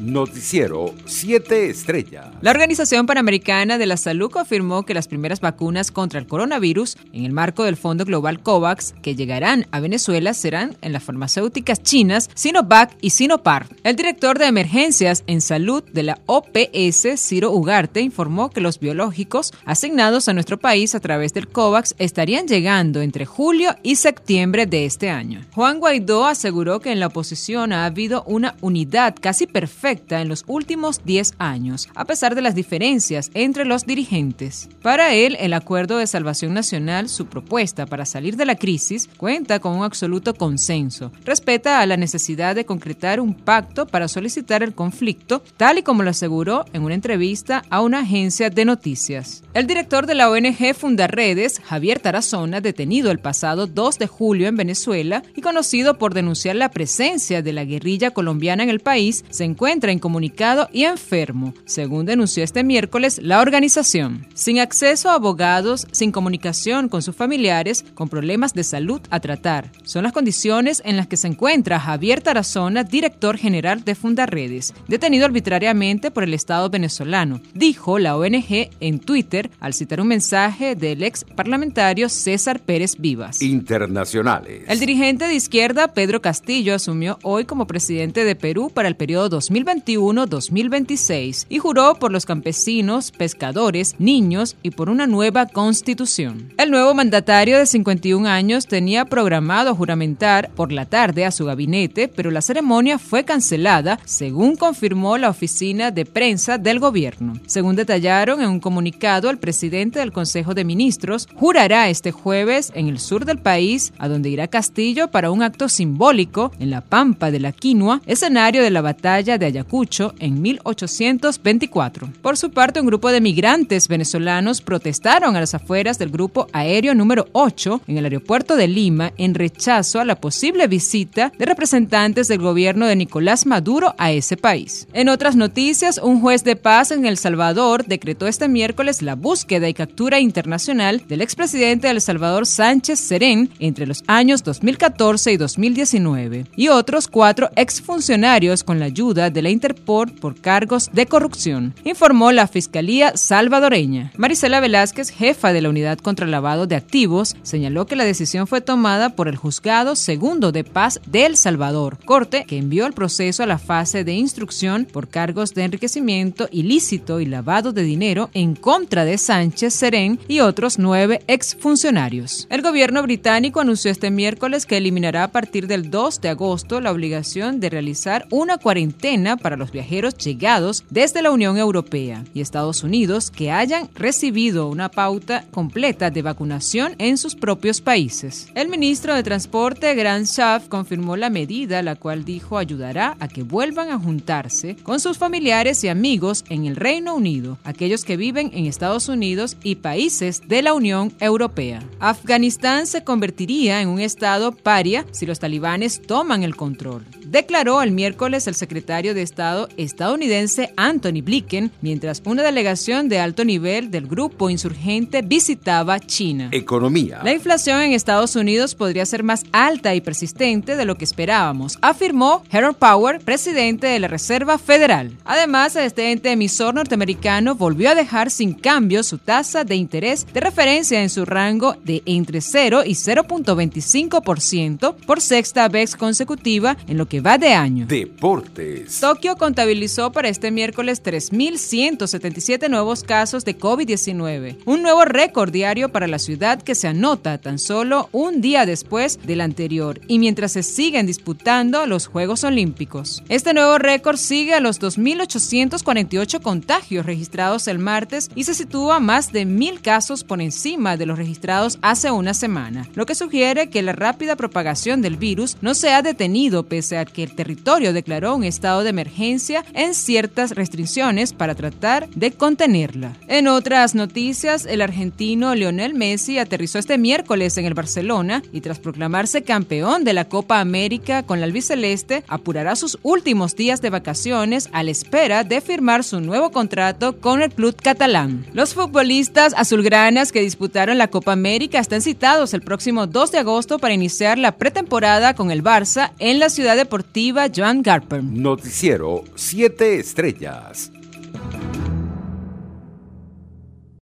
Noticiero 7 Estrella. La Organización Panamericana de la Salud confirmó que las primeras vacunas contra el coronavirus en el marco del Fondo Global COVAX que llegarán a Venezuela serán en las farmacéuticas chinas Sinovac y Sinopar. El director de emergencias en salud de la OPS, Ciro Ugarte, informó que los biológicos asignados a nuestro país a través del COVAX estarían llegando entre julio y septiembre de este año. Juan Guaidó aseguró que en la oposición ha habido una unidad casi perfecta en los últimos 10 años, a pesar de las diferencias entre los dirigentes. Para él, el Acuerdo de Salvación Nacional, su propuesta para salir de la crisis, cuenta con un absoluto consenso. Respeta a la necesidad de concretar un pacto para solicitar el conflicto, tal y como lo aseguró en una entrevista a una agencia de noticias. El director de la ONG Fundarredes, Javier Tarazona, detenido el pasado 2 de julio en Venezuela y conocido por denunciar la presencia de la guerrilla colombiana en el país, se encuentra incomunicado y enfermo, según denunció este miércoles la organización. Sin acceso a abogados, sin comunicación con sus familiares, con problemas de salud a tratar. Son las condiciones en las que se encuentra Javier Tarazona, director general de Fundarredes, detenido arbitrariamente por el Estado venezolano, dijo la ONG en Twitter al citar un mensaje del ex parlamentario César Pérez Vivas. Internacionales. El dirigente de izquierda Pedro Castillo asumió hoy como presidente de Perú para el periodo 2021-2026 y juró por los campesinos, pescadores, niños y por una nueva constitución. El nuevo mandatario de 51 años tenía programado juramentar por la tarde a su gabinete, pero la ceremonia fue cancelada, según confirmó la oficina de prensa del gobierno. Según detallaron en un comunicado, el presidente del Consejo de Ministros jurará este jueves en el sur del país, a donde irá Castillo para un acto simbólico en la Pampa de la Quinua, escenario de la batalla de en 1824. Por su parte, un grupo de migrantes venezolanos protestaron a las afueras del grupo aéreo número 8 en el aeropuerto de Lima en rechazo a la posible visita de representantes del gobierno de Nicolás Maduro a ese país. En otras noticias, un juez de paz en El Salvador decretó este miércoles la búsqueda y captura internacional del expresidente de El Salvador Sánchez Serén entre los años 2014 y 2019 y otros cuatro exfuncionarios con la ayuda de la Interpol por cargos de corrupción, informó la Fiscalía salvadoreña. Marisela Velázquez, jefa de la Unidad contra el Lavado de Activos, señaló que la decisión fue tomada por el Juzgado Segundo de Paz de El Salvador, corte que envió el proceso a la fase de instrucción por cargos de enriquecimiento ilícito y lavado de dinero en contra de Sánchez Serén y otros nueve exfuncionarios. El gobierno británico anunció este miércoles que eliminará a partir del 2 de agosto la obligación de realizar una cuarentena para los viajeros llegados desde la Unión Europea y Estados Unidos que hayan recibido una pauta completa de vacunación en sus propios países. El ministro de Transporte, Grant Schaff, confirmó la medida, la cual dijo ayudará a que vuelvan a juntarse con sus familiares y amigos en el Reino Unido, aquellos que viven en Estados Unidos y países de la Unión Europea. Afganistán se convertiría en un estado paria si los talibanes toman el control, declaró el miércoles el secretario de Estado estadounidense Anthony Blinken, mientras una delegación de alto nivel del grupo insurgente visitaba China. Economía. La inflación en Estados Unidos podría ser más alta y persistente de lo que esperábamos, afirmó Harold Power, presidente de la Reserva Federal. Además, este ente emisor norteamericano volvió a dejar sin cambio su tasa de interés de referencia en su rango de entre 0 y 0.25% por sexta vez consecutiva en lo que va de año. Deportes. Tokio contabilizó para este miércoles 3.177 nuevos casos de COVID-19, un nuevo récord diario para la ciudad que se anota tan solo un día después del anterior y mientras se siguen disputando los Juegos Olímpicos. Este nuevo récord sigue a los 2.848 contagios registrados el martes y se sitúa más de mil casos por encima de los registrados hace una semana, lo que sugiere que la rápida propagación del virus no se ha detenido pese a que el territorio declaró un estado de emergencia en ciertas restricciones para tratar de contenerla. En otras noticias, el argentino Lionel Messi aterrizó este miércoles en el Barcelona y tras proclamarse campeón de la Copa América con la albiceleste, apurará sus últimos días de vacaciones a la espera de firmar su nuevo contrato con el club catalán. Los futbolistas azulgranas que disputaron la Copa América están citados el próximo 2 de agosto para iniciar la pretemporada con el Barça en la ciudad deportiva deportiva Joan Garper. Noticiero 7 Estrellas.